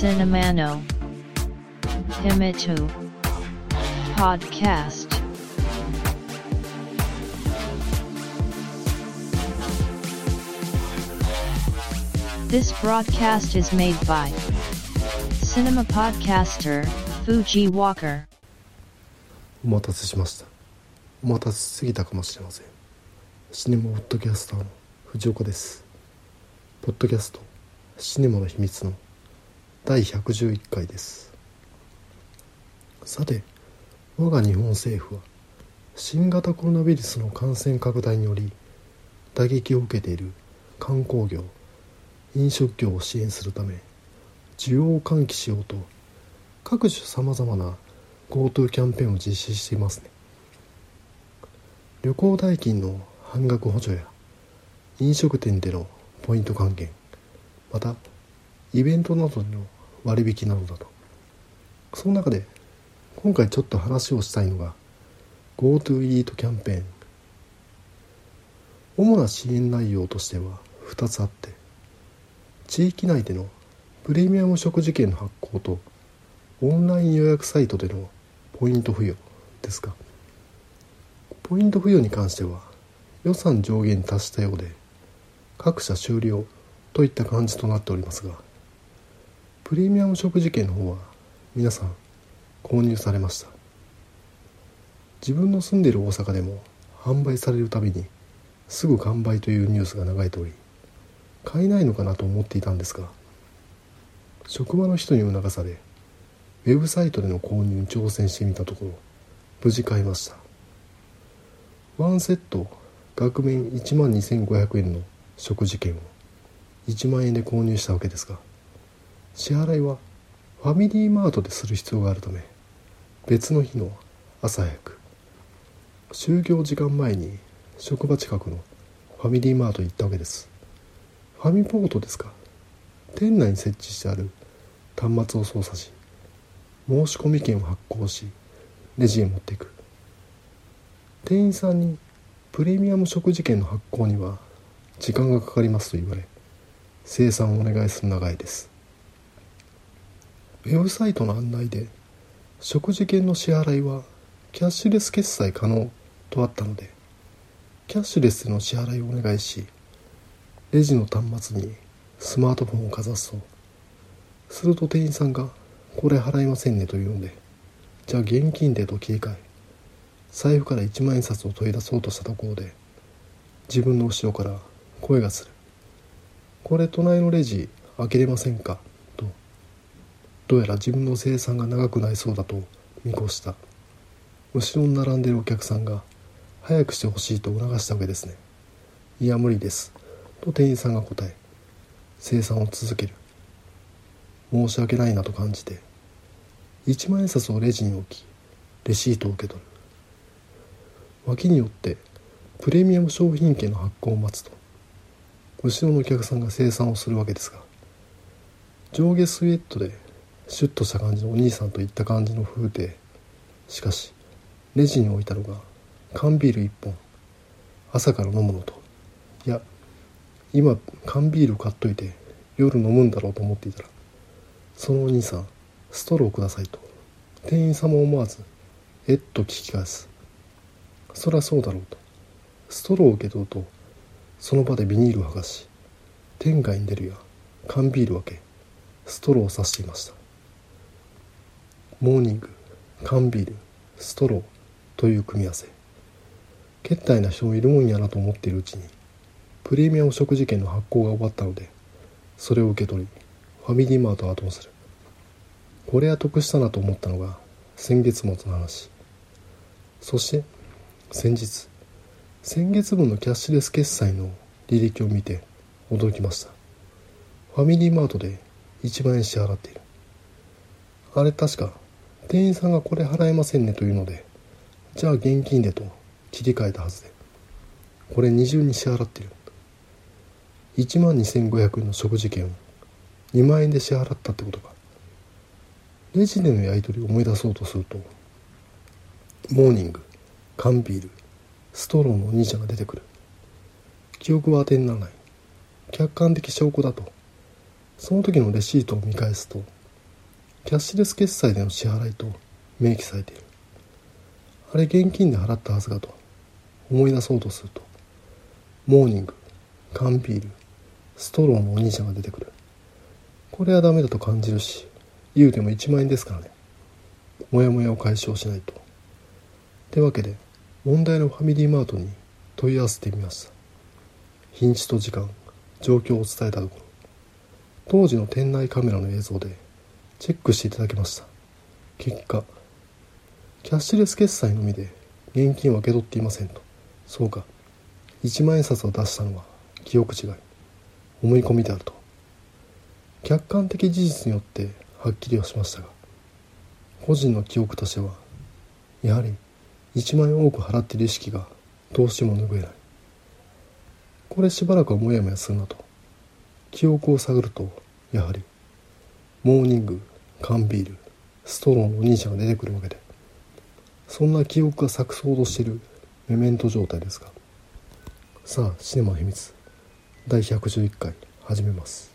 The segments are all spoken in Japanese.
シネマノヒミトポッドキャスト This broadcast is made by Cinema Podcaster Fuji Walker. お待たせしました。お待たせすぎたかもしれません。シネマポッドキャスターの藤岡です。ポッドキャストシネマの秘密の第111回です。さて我が日本政府は新型コロナウイルスの感染拡大により打撃を受けている観光業飲食業を支援するため需要を喚起しようと各種さまざまな GoTo キャンペーンを実施していますね。旅行代金の半額補助や飲食店でのポイント還元またイベントなどの割引などだと。その中で今回ちょっと話をしたいのが GoTo イートキャンペーン。主な支援内容としては2つあって地域内でのプレミアム食事券の発行とオンライン予約サイトでのポイント付与ですがポイント付与に関しては予算上限に達したようで各社終了といった感じとなっておりますがプレミアム食事券の方は皆さん購入されました。自分の住んでいる大阪でも販売されるたびにすぐ完売というニュースが流れており買えないのかなと思っていたんですが職場の人に促されウェブサイトでの購入に挑戦してみたところ無事買いました。ワンセット額面1万2500円の食事券を1万円で購入したわけですが支払いはファミリーマートでする必要があるため別の日の朝早く就業時間前に職場近くのファミリーマートに行ったわけです。ファミポートですか店内に設置してある端末を操作し申し込み券を発行しレジへ持っていく。店員さんにプレミアム食事券の発行には時間がかかりますと言われ生産をお願いする長いです。ウェブサイトの案内で食事券の支払いはキャッシュレス決済可能とあったのでキャッシュレスでの支払いをお願いしレジの端末にスマートフォンをかざすとすると店員さんが「これ払いませんね」というので「じゃあ現金で」と切り替え財布から1万円札を取り出そうとしたところで自分の後ろから声がする「これ隣のレジ開けれませんか?」どうやら自分の生産が長くなりそうだと見越した。後ろに並んでいるお客さんが早くしてほしいと促したわけですね。いや無理です。と店員さんが答え生産を続ける。申し訳ないなと感じて1万円札をレジに置きレシートを受け取る。脇によってプレミアム商品券の発行を待つと後ろのお客さんが生産をするわけですが上下スウェットでシュッとした感じのお兄さんといった感じの風景。しかしレジに置いたのが缶ビール1本。朝から飲むのと。いや今缶ビール買っといて夜飲むんだろうと思っていたらそのお兄さんストローくださいと。店員さんも思わずえっと聞き返す。そりゃそうだろうと。ストローを受け取るとその場でビニールを剥がし天外に出るや缶ビール分けストローを刺していました。モーニング缶ビールストローという組み合わせ。決体な人もいるもんやなと思っているうちにプレミアム食事券の発行が終わったのでそれを受け取りファミリーマートを後にする。これは得したなと思ったのが先月末の話。そして先日先月分のキャッシュレス決済の履歴を見て驚きました。ファミリーマートで1万円支払っている。あれ確か店員さんがこれ払えませんねというのでじゃあ現金でと切り替えたはずでこれ二重に支払ってる。1万2500円の食事券を2万円で支払ったってことか。レジでのやり取りを思い出そうとするとモーニング缶ビールストローのお兄ちゃんが出てくる。記憶は当てにならない。客観的証拠だと。その時のレシートを見返すとキャッシュレス決済での支払いと明記されている。あれ現金で払ったはずかと思い出そうとするとモーニング缶ビールストローのお兄ちゃんが出てくる。これはダメだと感じるし言うても1万円ですからね。モヤモヤを解消しないと。ってわけで問題のファミリーマートに問い合わせてみました。日にちと時間状況を伝えたところ当時の店内カメラの映像でチェックしていただきました。結果キャッシュレス決済のみで現金は受け取っていませんと。そうか1万円札を出したのは記憶違い思い込みであると。客観的事実によってはっきりはしましたが個人の記憶としてはやはり1万円多く払っている意識がどうしても拭えない。これしばらくはモヤモヤするなと。記憶を探るとやはりモーニング缶ビールストローのお兄ちゃんが出てくるわけで。そんな記憶が錯綜としているメメント状態ですがさあシネマの秘密。第111回始めます。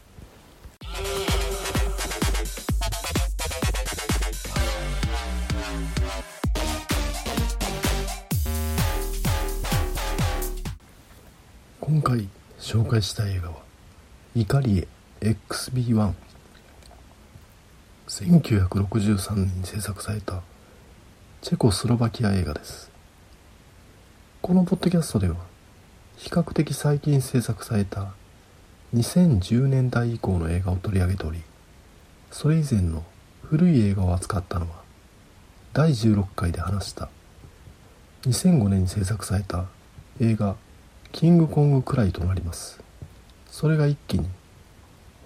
今回紹介したい映画は「イカリエ XB1」1963年に制作されたチェコスロバキア映画です。このポッドキャストでは比較的最近制作された2010年代以降の映画を取り上げておりそれ以前の古い映画を扱ったのは第16回で話した2005年に制作された映画「キングコングくらい」となります。それが一気に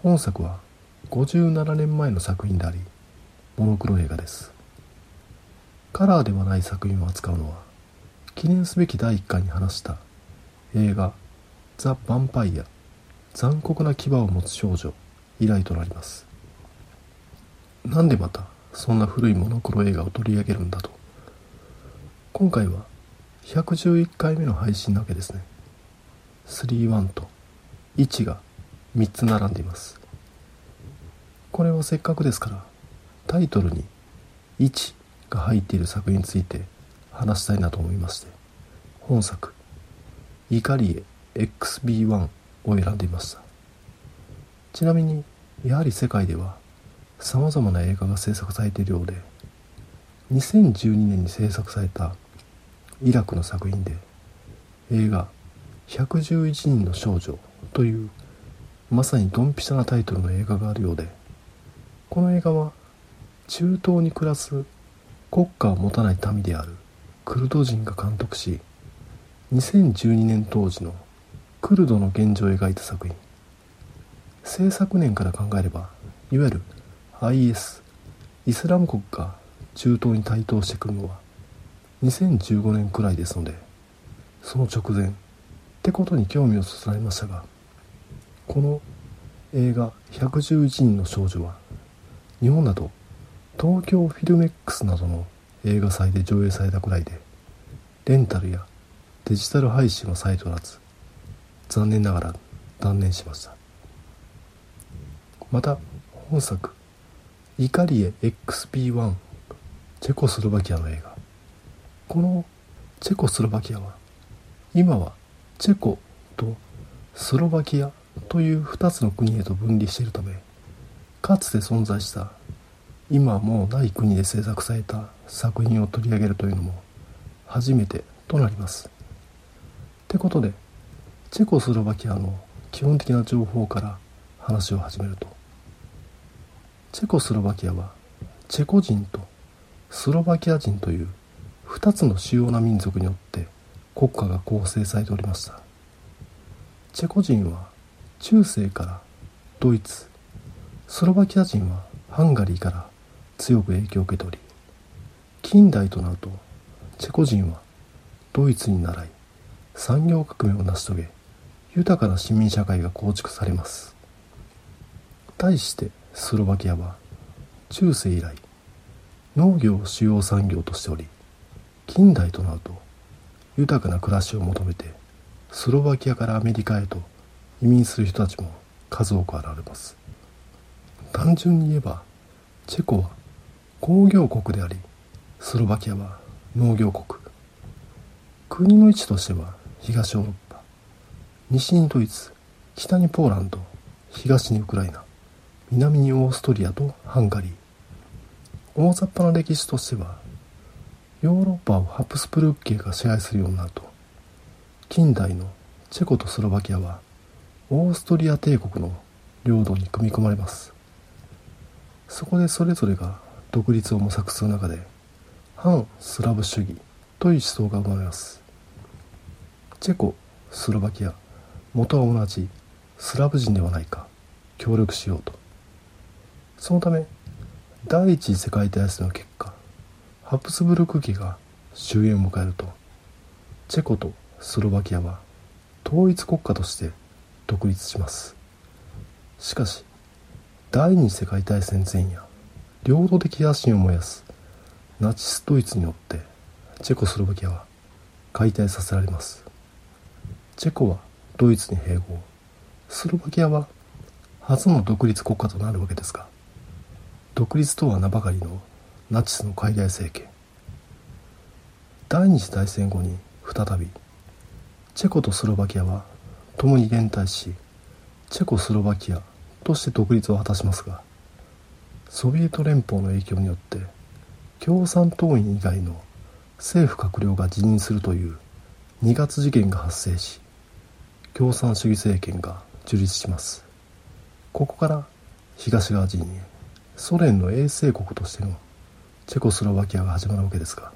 本作は57年前の作品でありモノクロ映画です。カラーではない作品を扱うのは記念すべき第1回に話した映画「ザ・ヴァンパイア残酷な牙を持つ少女」以来となります。なんでまたそんな古いモノクロ映画を取り上げるんだと。今回は111回目の配信なわけですね。31と1が3つ並んでいます。これはせっかくですからタイトルに1が入っている作品について話したいなと思いまして本作「イカリエ XB1」を選んでいました。ちなみにやはり世界では様々な映画が制作されているようで2012年に制作されたイラクの作品で映画「111人の少女」というまさにドンピシャなタイトルの映画があるようでこの映画は中東に暮らす国家を持たない民であるクルド人が監督し2012年当時のクルドの現状を描いた作品。制作年から考えればいわゆる IS イスラム国が中東に台頭してくるのは2015年くらいですのでその直前ってことに興味をそそられましたがこの映画「111人の少女」は日本だと東京フィルメックスなどの映画祭で上映されたくらいでレンタルやデジタル配信はされておらず残念ながら断念しました。また本作「イカリエ XP1」チェコスロバキアの映画。このチェコスロバキアは今はチェコとスロバキアという2つの国へと分離しているためかつて存在した今もうない国で制作された作品を取り上げるというのも初めてとなります。ってことでチェコスロバキアの基本的な情報から話を始めるとチェコスロバキアはチェコ人とスロバキア人という2つの主要な民族によって国家が構成されておりましたチェコ人は中世からドイツスロバキア人はハンガリーから強く影響を受けており近代となるとチェコ人はドイツに倣い産業革命を成し遂げ豊かな市民社会が構築されます。対してスロバキアは中世以来農業を主要産業としており近代となると豊かな暮らしを求めてスロバキアからアメリカへと移民する人たちも数多く現れます。単純に言えばチェコは工業国でありスロバキアは農業国。国の位置としては東ヨーロッパ。西にドイツ北にポーランド東にウクライナ。南にオーストリアとハンガリー。大雑把な歴史としてはヨーロッパをハプスブルク家が支配するようになると。近代のチェコとスロバキアはオーストリア帝国の領土に組み込まれます。そこでそれぞれが独立を模索する中で反スラブ主義という思想が生まれます。チェコスロバキア元は同じスラブ人ではないか協力しようと。そのため第一次世界大戦の結果ハプスブルク家が終焉を迎えるとチェコとスロバキアは統一国家として独立します。しかし第二次世界大戦前夜領土的野心を燃やすナチスドイツによってチェコスロバキアは解体させられます。チェコはドイツに併合。スロバキアは初の独立国家となるわけですが独立とは名ばかりのナチスの海外政権。第二次大戦後に再びチェコとスロバキアは共に連帯しチェコスロバキアとして独立を果たしますがソビエト連邦の影響によって共産党員以外の政府閣僚が辞任するという2月事件が発生し共産主義政権が樹立します。ここから東側陣営ソ連の衛星国としてのチェコスロバキアが始まるわけですが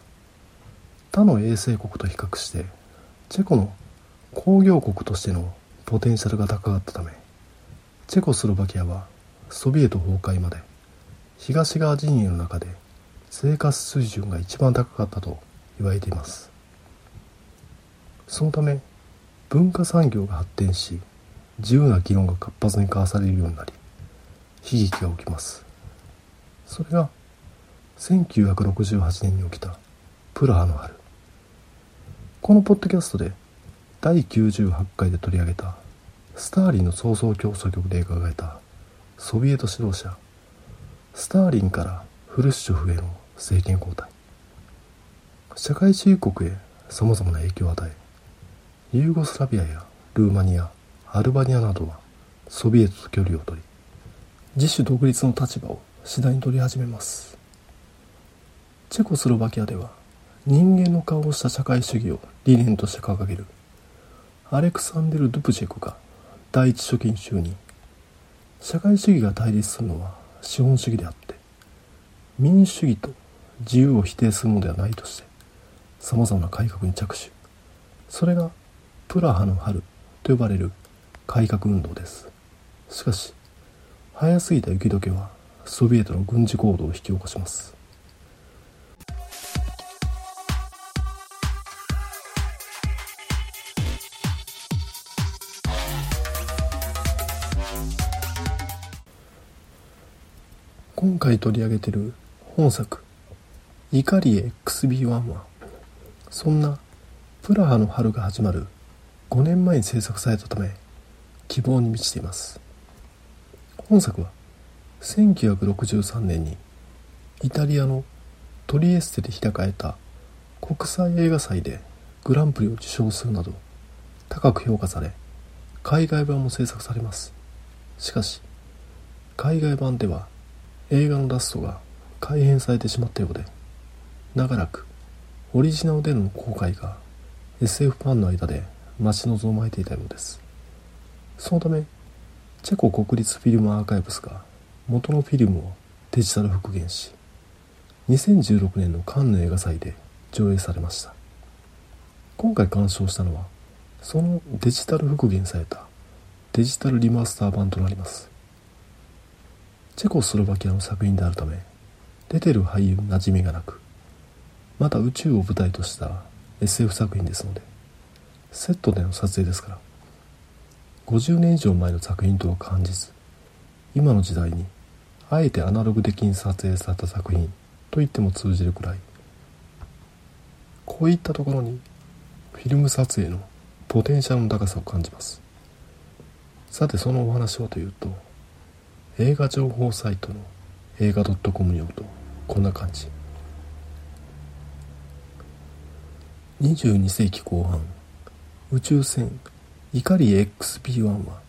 他の衛星国と比較してチェコの工業国としてのポテンシャルが高かったためチェコスロバキアはソビエト崩壊まで東側陣営の中で生活水準が一番高かったと言われています。そのため文化産業が発展し自由な議論が活発に交わされるようになり悲劇が起きます。それが1968年に起きたプラハの春。このポッドキャストで第98回で取り上げたスターリンの創造競争局で描かれたソビエト指導者スターリンからフルシチョフへの政権交代。社会主義国へさまざまな影響を与えユーゴスラビアやルーマニアアルバニアなどはソビエトと距離を取り自主独立の立場を次第に取り始めます。チェコスロバキアでは人間の顔をした社会主義を理念として掲げるアレクサンデル・ドゥプチェクが第一書記に就任。社会主義が対立するのは資本主義であって民主主義と自由を否定するのではないとしてさまざまな改革に着手。それがプラハの春と呼ばれる改革運動です。しかし早すぎた雪解けはソビエトの軍事行動を引き起こします。今回取り上げている本作「怒り XB1」はそんなプラハの春が始まる5年前に制作されたため希望に満ちています。本作は1963年にイタリアのトリエステで開かれた国際映画祭でグランプリを受賞するなど高く評価され海外版も制作されます。しかし海外版では映画のラストが改変されてしまったようで長らくオリジナルでの公開が SF ファンの間で待ち望まれていたようです。そのためチェコ国立フィルムアーカイブスが元のフィルムをデジタル復元し2016年のカンヌ映画祭で上映されました。今回鑑賞したのはそのデジタル復元されたデジタルリマスター版となります。チェコスロバキアの作品であるため出てる俳優馴染みがなくまた宇宙を舞台とした SF 作品ですのでセットでの撮影ですから50年以上前の作品とは感じず今の時代にあえてアナログ的に撮影された作品と言っても通じるくらいこういったところにフィルム撮影のポテンシャルの高さを感じます。さてそのお話はというと映画情報サイトの映画 .com によるとこんな感じ。22世紀後半宇宙船イカリ XP-1 は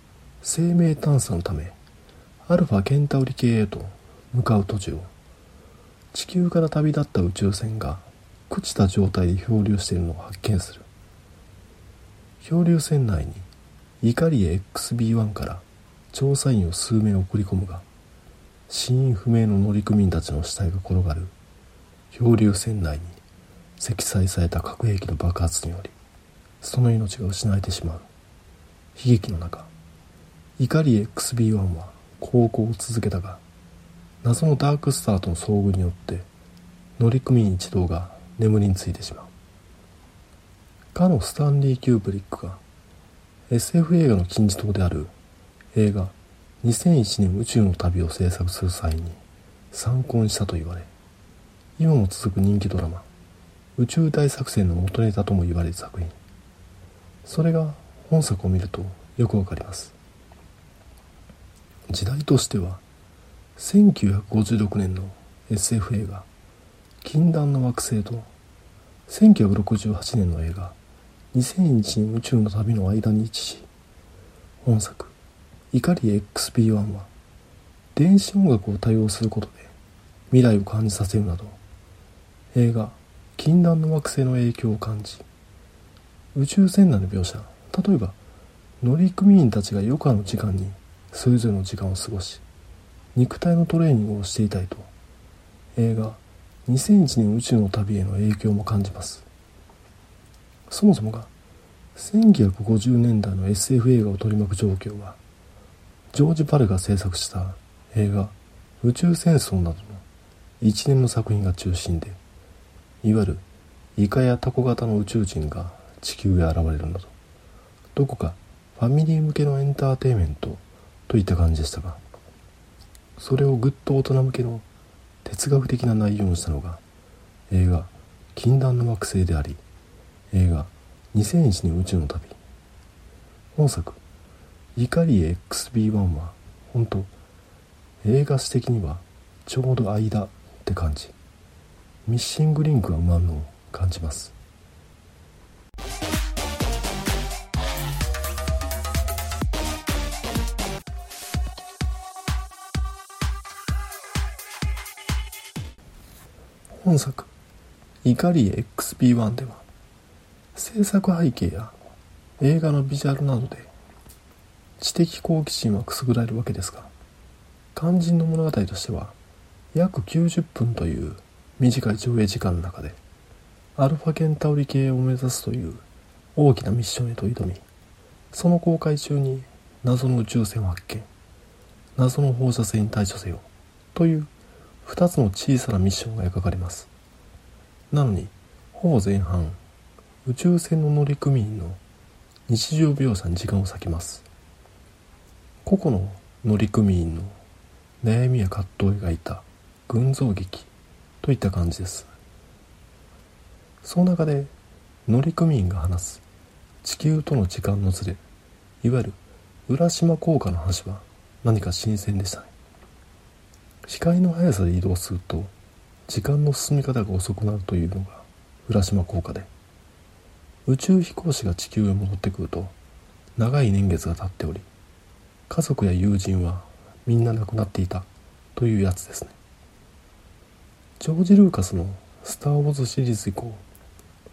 生命探査のためアルファケンタウリ系へと向かう途中。地球から旅立った宇宙船が朽ちた状態で漂流しているのを発見する。漂流船内にイカリ XB1 から調査員を数名送り込むが死因不明の乗組員たちの死体が転がる。漂流船内に積載された核兵器の爆発によりその命が失われてしまう。悲劇の中怒り XB1 は航行を続けたが謎のダークスターとの遭遇によって乗組員一同が眠りについてしまう。かのスタンリー・キューブリックが SF 映画の金字塔である映画2001年宇宙の旅を制作する際に参考にしたと言われ今も続く人気ドラマ宇宙大作戦の元ネタとも言われる作品。それが本作を見るとよくわかります。時代としては1956年の SF 映画「禁断の惑星」と1968年の映画「2001年宇宙の旅」の間に位置し本作怒り XP1 は電子音楽を多用することで未来を感じさせるなど映画「禁断の惑星」の影響を感じ宇宙船内の描写例えば乗組員たちが余暇の時間にそれぞれの時間を過ごし肉体のトレーニングをしていたいと映画2001年宇宙の旅への影響も感じます。そもそもが1950年代の SF 映画を取り巻く状況はジョージ・パルが制作した映画「宇宙戦争」などの一連の作品が中心でいわゆるイカやタコ型の宇宙人が地球へ現れるなどどこかファミリー向けのエンターテインメントといった感じでしたがそれをぐっと大人向けの哲学的な内容にしたのが映画「禁断の惑星」であり映画「2001年宇宙の旅」本作怒り XB1 は本当映画史的にはちょうど間って感じ。ミッシングリンクが生まるのを感じます。本作怒り XB1 では制作背景や映画のビジュアルなどで知的好奇心はくすぐられるわけですが肝心の物語としては約90分という短い上映時間の中でアルファケンタウリ系を目指すという大きなミッションへと挑みその公開中に謎の宇宙船を発見謎の放射線に対処せよという2つの小さなミッションが描かれます。なのにほぼ前半宇宙船の乗組員の日常描写に時間を割きます。個々の乗組員の悩みや葛藤を描いた群像劇といった感じです。その中で乗組員が話す地球との時間のずれいわゆる浦島効果の話は何か新鮮でしたね。光の速さで移動すると時間の進み方が遅くなるというのが浦島効果で宇宙飛行士が地球へ戻ってくると長い年月が経っており家族や友人はみんな亡くなっていたというやつですね。ジョージ・ルーカスの「スター・ウォーズ」シリーズ以降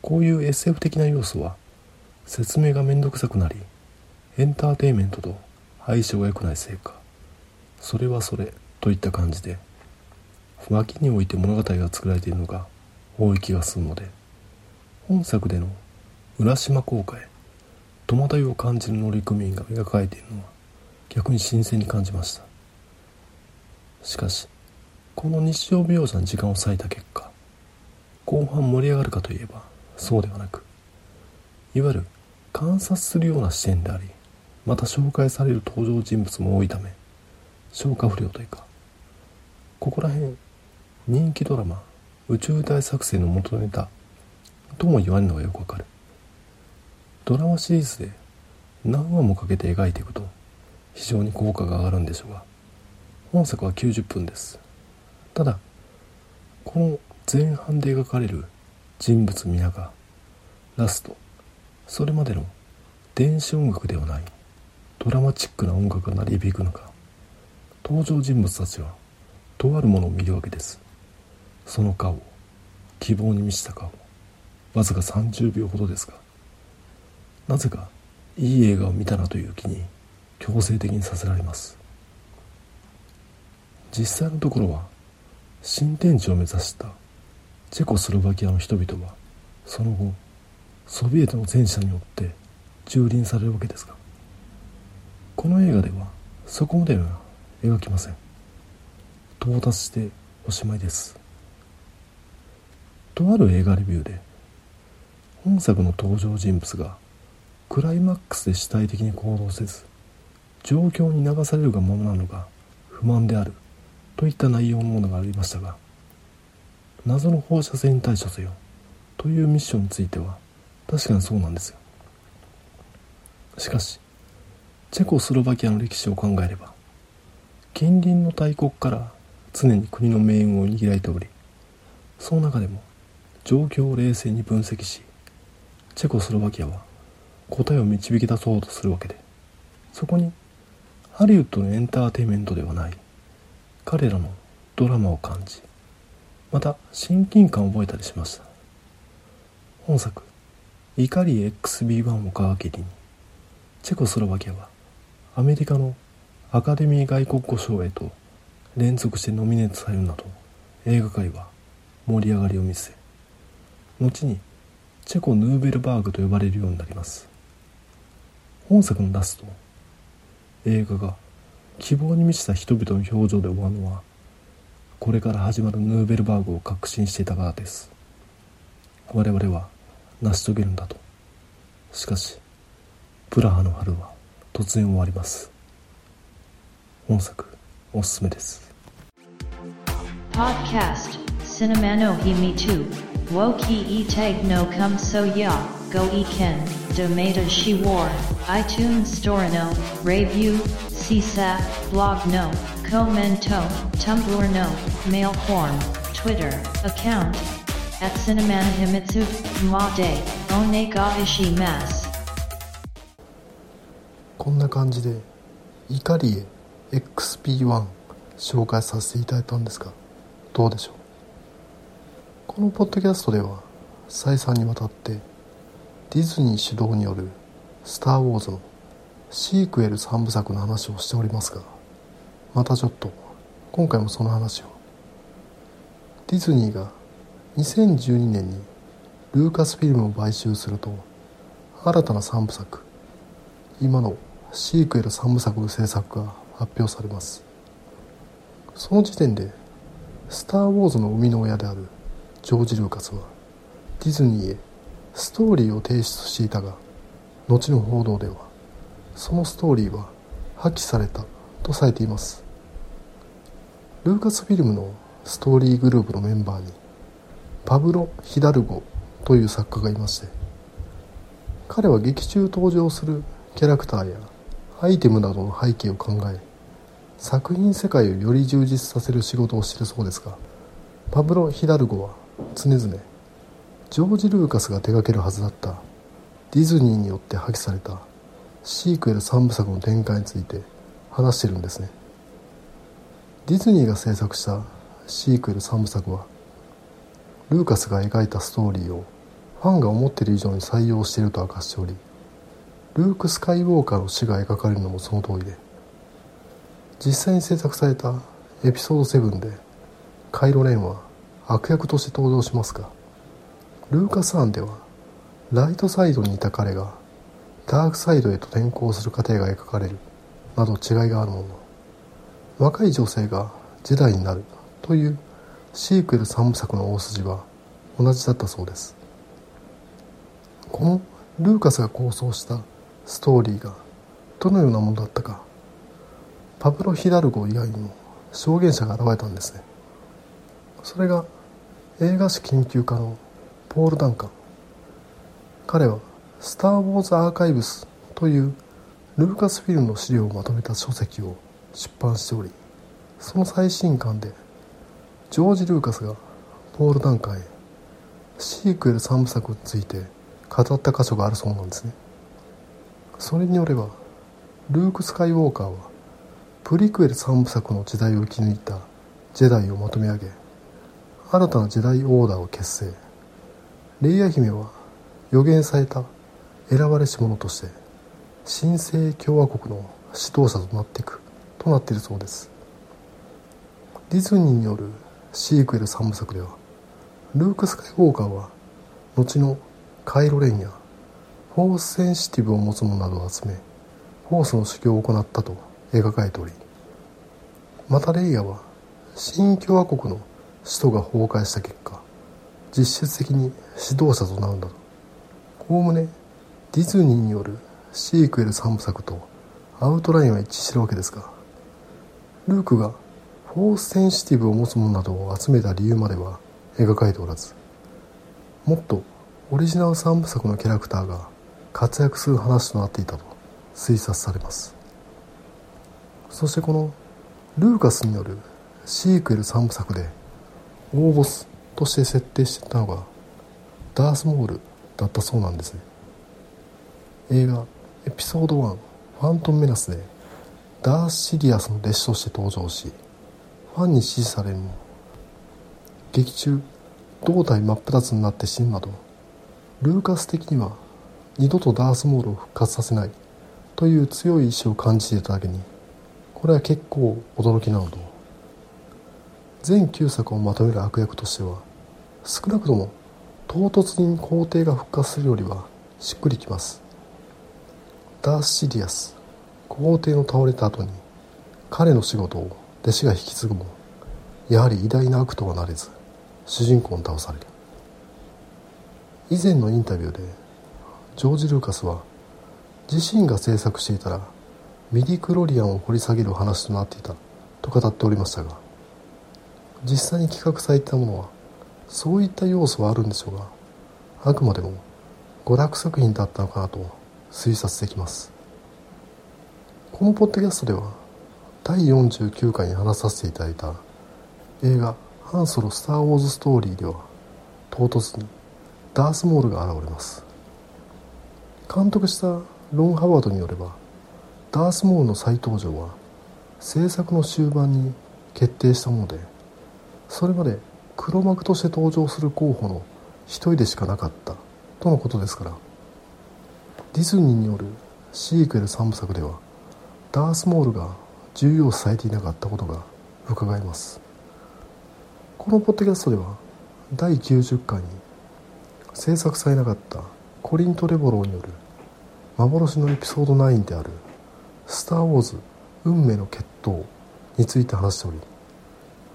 こういう SF 的な要素は説明がめんどくさくなりエンターテインメントと相性が良くないせいかそれはそれといった感じで脇において物語が作られているのが多い気がするので本作での浦島効果へ戸惑いを感じる乗組員が描かれているのは逆に新鮮に感じました。しかしこの日常描写に時間を割いた結果後半盛り上がるかといえばそうではなくいわゆる観察するような視点でありまた紹介される登場人物も多いため消化不良というかここら辺人気ドラマ宇宙大作戦の元ネタとも言われるのがよくわかる。ドラマシリーズで何話もかけて描いていくと非常に効果が上がるんでしょうが。本作は90分です。ただこの前半で描かれる人物皆がラストそれまでの電子音楽ではないドラマチックな音楽が鳴り響くのか登場人物たちはとあるものを見るわけです。その顔希望に満ちた顔わずか30秒ほどですがなぜかいい映画を見たなという気に強制的にさせられます。実際のところは新天地を目指したチェコスロバキアの人々はその後ソビエトの戦車によって蹂躙されるわけですがこの映画ではそこまでは描きません。到達しておしまいです。とある映画レビューで本作の登場人物がクライマックスで主体的に行動せず状況に流されるがままなのが不満であるといった内容のものがありましたが謎の放射線に対処せよというミッションについては確かにそうなんですよ。しかしチェコスロバキアの歴史を考えれば近隣の大国から常に国の命運を握られておりその中でも状況を冷静に分析しチェコスロバキアは答えを導き出そうとするわけでそこにハリウッドのエンターテインメントではない。彼らのドラマを感じまた親近感を覚えたりしました。本作「怒り XB1」を皮切りにチェコスロバキアはアメリカのアカデミー外国語賞へと連続してノミネートされるなど映画界は盛り上がりを見せ後にチェコ・ヌーベルバーグと呼ばれるようになります。本作のラスト映画が希望に満ちた人々の表情で終わるのはこれから始まるヌーベルバーグを確信していたからです。我々は成し遂げるんだと。しかしプラハの春は突然終わります。本作おすすめです。Podcast Cinema no Himi 2 Woki e tag no come so ya go e ken Domata she war iTunes Store no review CSAP blog no commento Tumblr no mail form Twitter account at Cinemana Himitsu Ma de One ga ishimasu. こんな感じで怒りへ XP1 紹介させていただいたんですがどうでしょうこのポッドキャストでは再三にわたってディズニー主導による「スター・ウォーズ」のシークエル3部作の話をしておりますがまたちょっと今回もその話を。ディズニーが2012年にルーカスフィルムを買収すると新たな3部作今のシークエル3部作の制作が発表されます。その時点で「スター・ウォーズ」の生みの親であるジョージ・ルーカスはディズニーへストーリーを提出していたが後の報道ではそのストーリーは破棄されたとされています。ルーカスフィルムのストーリーグループのメンバーにパブロ・ヒダルゴという作家がいまして彼は劇中登場するキャラクターやアイテムなどの背景を考え作品世界をより充実させる仕事をしているそうですがパブロ・ヒダルゴは常々ジョージ・ルーカスが手掛けるはずだったディズニーによって破棄されたシークエル3部作の展開について話してるんですね。ディズニーが制作したシークエル3部作はルーカスが描いたストーリーをファンが思っている以上に採用していると明かしておりルーク・スカイウォーカーの死が描かれるのもその通りで実際に制作されたエピソード7でカイロ・レンは悪役として登場しますがルーカス案ではライトサイドにいた彼がダークサイドへと転校する過程が描かれるなど違いがあるもの。若い女性がジェダイになるというシークエル3部作の大筋は同じだったそうです。このルーカスが構想したストーリーがどのようなものだったか。パブロ・ヒダルゴ以外にも証言者が現れたんですね。それが映画史研究家のポール・ダンカン。彼は「スター・ウォーズ・アーカイブス」というルーカスフィルムの資料をまとめた書籍を出版しておりその最新刊でジョージ・ルーカスがポール・ダンカーへシークエル3部作について語った箇所があるそうなんですね。それによればルーク・スカイウォーカーはプリクエル3部作の時代を生き抜いたジェダイをまとめ上げ新たなジェダイオーダーを結成。レイヤ姫は予言された選ばれし者として神聖共和国の指導者となっていくとなっているそうです。ディズニーによるシークエル3部作ではルーク・スカイウォーカーは後のカイロレンやフォースセンシティブを持つ者などを集めフォースの修行を行ったと描かれておりまたレイヤは新共和国の首都が崩壊した結果実質的に指導者となるなどおおむねディズニーによるシークエル3部作とアウトラインは一致してるわけですがルークがフォースセンシティブを持つ者などを集めた理由までは描かれておらずもっとオリジナル3部作のキャラクターが活躍する話となっていたと推察されます。そしてこのルーカスによるシークエル3部作で大ボスとして設定してたのがダースモールだったそうなんですね映画エピソード1ファントンメナスでダース・シリアスの弟子として登場しファンに支持されるも劇中胴体真っ二つになって死ぬなどルーカス的には二度とダースモールを復活させないという強い意志を感じていただけにこれは結構驚きなのと。全9作をまとめる悪役としては少なくとも唐突に皇帝が復活するよりはしっくりきます。ダース・シリアス皇帝の倒れた後に彼の仕事を弟子が引き継ぐもやはり偉大な悪とはなれず主人公に倒される。以前のインタビューでジョージ・ルーカスは自身が制作していたらミディクロリアンを掘り下げる話となっていたと語っておりましたが実際に企画されたものはそういった要素はあるんでしょうがあくまでも娯楽作品だったのかなと推察できます。このポッドキャストでは第49回に話させていただいた映画「ハンソロスター・ウォーズ・ストーリー」では唐突にダースモールが現れます。監督したロン・ハワードによればダースモールの再登場は制作の終盤に決定したものでそれまで黒幕として登場する候補の一人でしかなかった。とのことですから。ディズニーによるシークエル3部作ではダースモールが重要視されていなかったことが伺えます。このポッドキャストでは第90回に制作されなかったコリント・レボローによる幻のエピソード9である「スター・ウォーズ運命の決闘」について話しており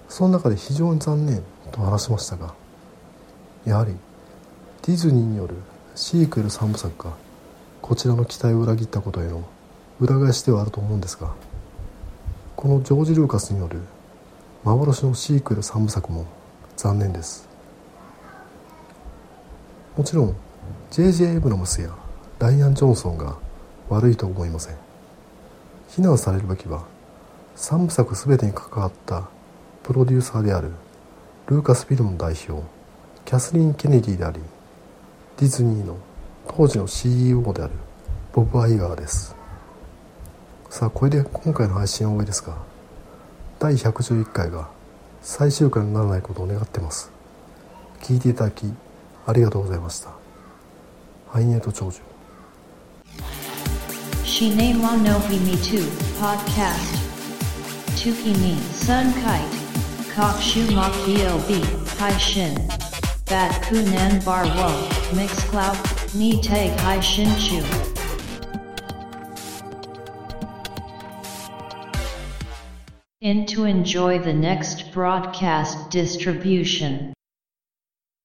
その中で非常に残念と話しましたがやはりディズニーによるシークエル3部作がこちらの期待を裏切ったことへの裏返しではあると思うんですがこのジョージ・ルーカスによる幻のシークエル3部作も残念ですもちろん J.J. エブラムスやライアン・ジョンソンが悪いと思いません非難されるべきは3部作全てに関わったプロデューサーであるルーカスフィルム代表キャスリン・ケネディでありディズニーの当時の CEO であるボブ・アイガーですさあこれで今回の配信は終わりですが第111回が最終回にならないことを願ってます聞いていただきありがとうございましたハイネート長寿 Shine wa no himi tu podcast. Tukini sun kite. Bob. Shin. Bat kunan bar wo. Ni shin chu. In to enjoy the next broadcast distribution.